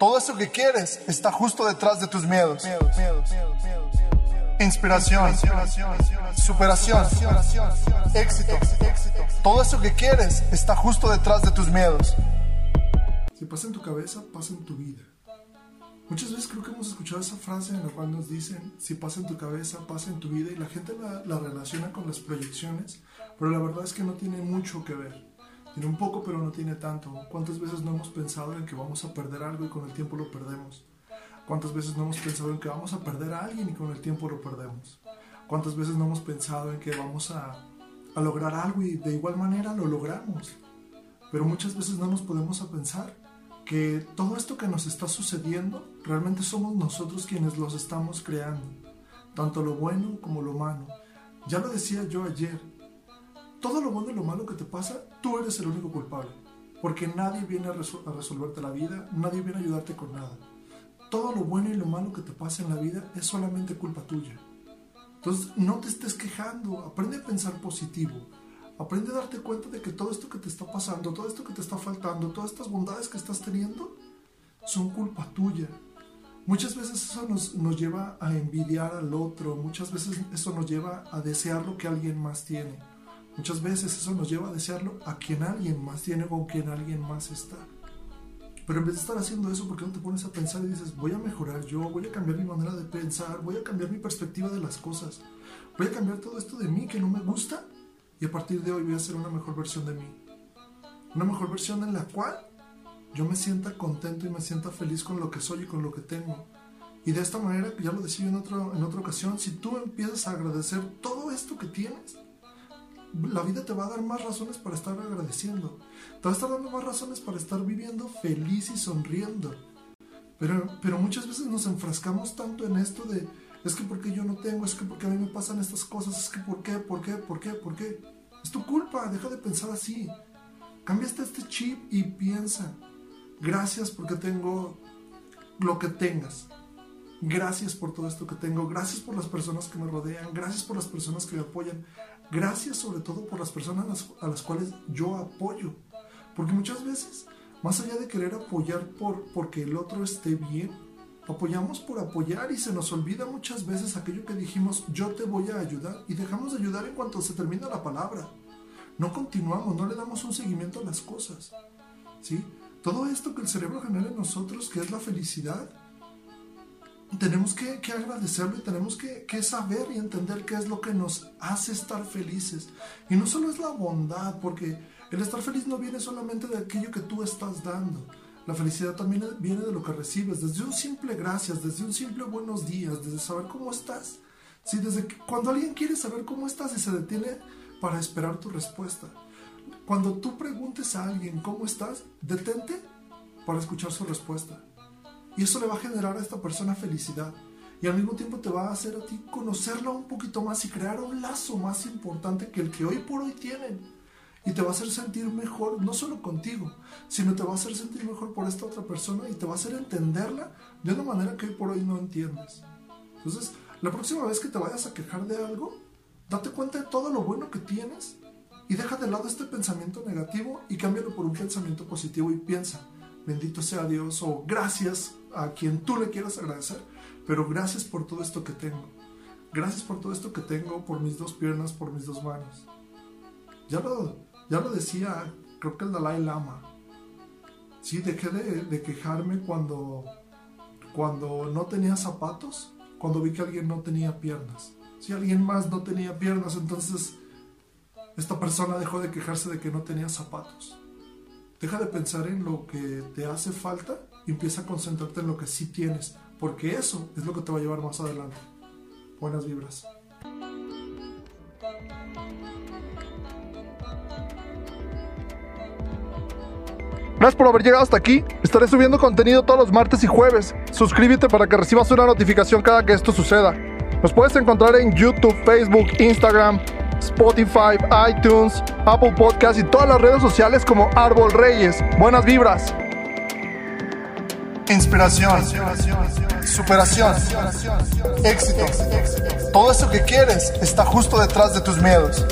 Todo eso que quieres está justo detrás de tus miedos. Inspiración, superación, éxito. Todo eso que quieres está justo detrás de tus miedos. Si pasa en tu cabeza, pasa en tu vida. Muchas veces creo que hemos escuchado esa frase en la cual nos dicen, si pasa en tu cabeza, pasa en tu vida, y la gente la, la relaciona con las proyecciones, pero la verdad es que no tiene mucho que ver. Tiene un poco, pero no tiene tanto. ¿Cuántas veces no hemos pensado en que vamos a perder algo y con el tiempo lo perdemos? ¿Cuántas veces no hemos pensado en que vamos a perder a alguien y con el tiempo lo perdemos? ¿Cuántas veces no hemos pensado en que vamos a, a lograr algo y de igual manera lo logramos? Pero muchas veces no nos podemos a pensar que todo esto que nos está sucediendo realmente somos nosotros quienes los estamos creando, tanto lo bueno como lo malo. Ya lo decía yo ayer, todo lo bueno y lo malo que te pasa, tú eres el único culpable, porque nadie viene a, resolverte la vida, nadie viene a ayudarte con nada. Todo lo bueno y lo malo que te pasa en la vida es solamente culpa tuya. Entonces, no te estés quejando, aprende a pensar positivo. Aprende a darte cuenta de que todo esto que te está pasando, todo esto que te está faltando, todas estas bondades que estás teniendo, son culpa tuya. Muchas veces eso nos, nos, lleva a envidiar al otro, muchas veces eso nos lleva a desear lo que alguien más tiene. Muchas veces eso nos lleva a desearlo a quien alguien más tiene o quien alguien más está. Pero en vez de estar haciendo eso, ¿por qué no te pones a pensar y dices, voy a mejorar yo, voy a cambiar mi manera de pensar, voy a cambiar mi perspectiva de las cosas, voy a cambiar todo esto de mí que no me gusta y a partir de hoy voy a ser una mejor versión de mí. Una mejor versión en la cual yo me sienta contento y me sienta feliz con lo que soy y con lo que tengo. Y de esta manera, ya lo decía en, otro, en otra ocasión, si tú empiezas a agradecer todo esto que tienes, la vida te va a dar más razones para estar agradeciendo. Te va a estar dando más razones para estar viviendo feliz y sonriendo. Pero, pero muchas veces nos enfrascamos tanto en esto de, es que porque yo no tengo, es que porque a mí me pasan estas cosas, es que por qué, por qué, por qué, por qué. Es tu culpa, deja de pensar así. Cámbiate este chip y piensa, gracias porque tengo lo que tengas. Gracias por todo esto que tengo, gracias por las personas que me rodean, gracias por las personas que me apoyan, gracias sobre todo por las personas a las cuales yo apoyo. Porque muchas veces, más allá de querer apoyar por, porque el otro esté bien, apoyamos por apoyar y se nos olvida muchas veces aquello que dijimos, yo te voy a ayudar y dejamos de ayudar en cuanto se termina la palabra. No continuamos, no le damos un seguimiento a las cosas. ¿sí? Todo esto que el cerebro genera en nosotros, que es la felicidad, tenemos que, que agradecerlo y tenemos que, que, saber y entender qué es lo que nos hace estar felices. Y no solo es la bondad, porque el estar feliz no viene solamente de aquello que tú estás dando. La felicidad también viene de lo que recibes, desde un simple gracias, desde un simple buenos días, desde saber cómo estás. Sí, desde que, cuando alguien quiere saber cómo estás y se detiene para esperar tu respuesta. Cuando tú preguntes a alguien cómo estás, detente para escuchar su respuesta. Y eso le va a generar a esta persona felicidad. Y al mismo tiempo te va a hacer a ti conocerla un poquito más y crear un lazo más importante que el que hoy por hoy tienen. Y te va a hacer sentir mejor, no solo contigo, sino te va a hacer sentir mejor por esta otra persona y te va a hacer entenderla de una manera que hoy por hoy no entiendes. Entonces, la próxima vez que te vayas a quejar de algo, date cuenta de todo lo bueno que tienes y deja de lado este pensamiento negativo y cámbialo por un pensamiento positivo y piensa, bendito sea Dios o gracias a quien tú le quieras agradecer, pero gracias por todo esto que tengo. Gracias por todo esto que tengo, por mis dos piernas, por mis dos manos. Ya lo, ya lo decía, creo que el Dalai Lama. Sí, dejé de, quejarme cuando, cuando no tenía zapatos, cuando vi que alguien no tenía piernas. Si alguien más no tenía piernas, entonces esta persona dejó de quejarse de que no tenía zapatos. Deja de pensar en lo que te hace falta y empieza a concentrarte en lo que sí tienes, porque eso es lo que te va a llevar más adelante. Buenas vibras. Gracias por haber llegado hasta aquí. Estaré subiendo contenido todos los martes y jueves. Suscríbete para que recibas una notificación cada que esto suceda. Nos puedes encontrar en YouTube, Facebook, Instagram, Spotify, iTunes, Apple Podcasts y todas las redes sociales como Árbol Reyes. Buenas vibras. Inspiración, superación, éxito. Todo eso que quieres está justo detrás de tus miedos.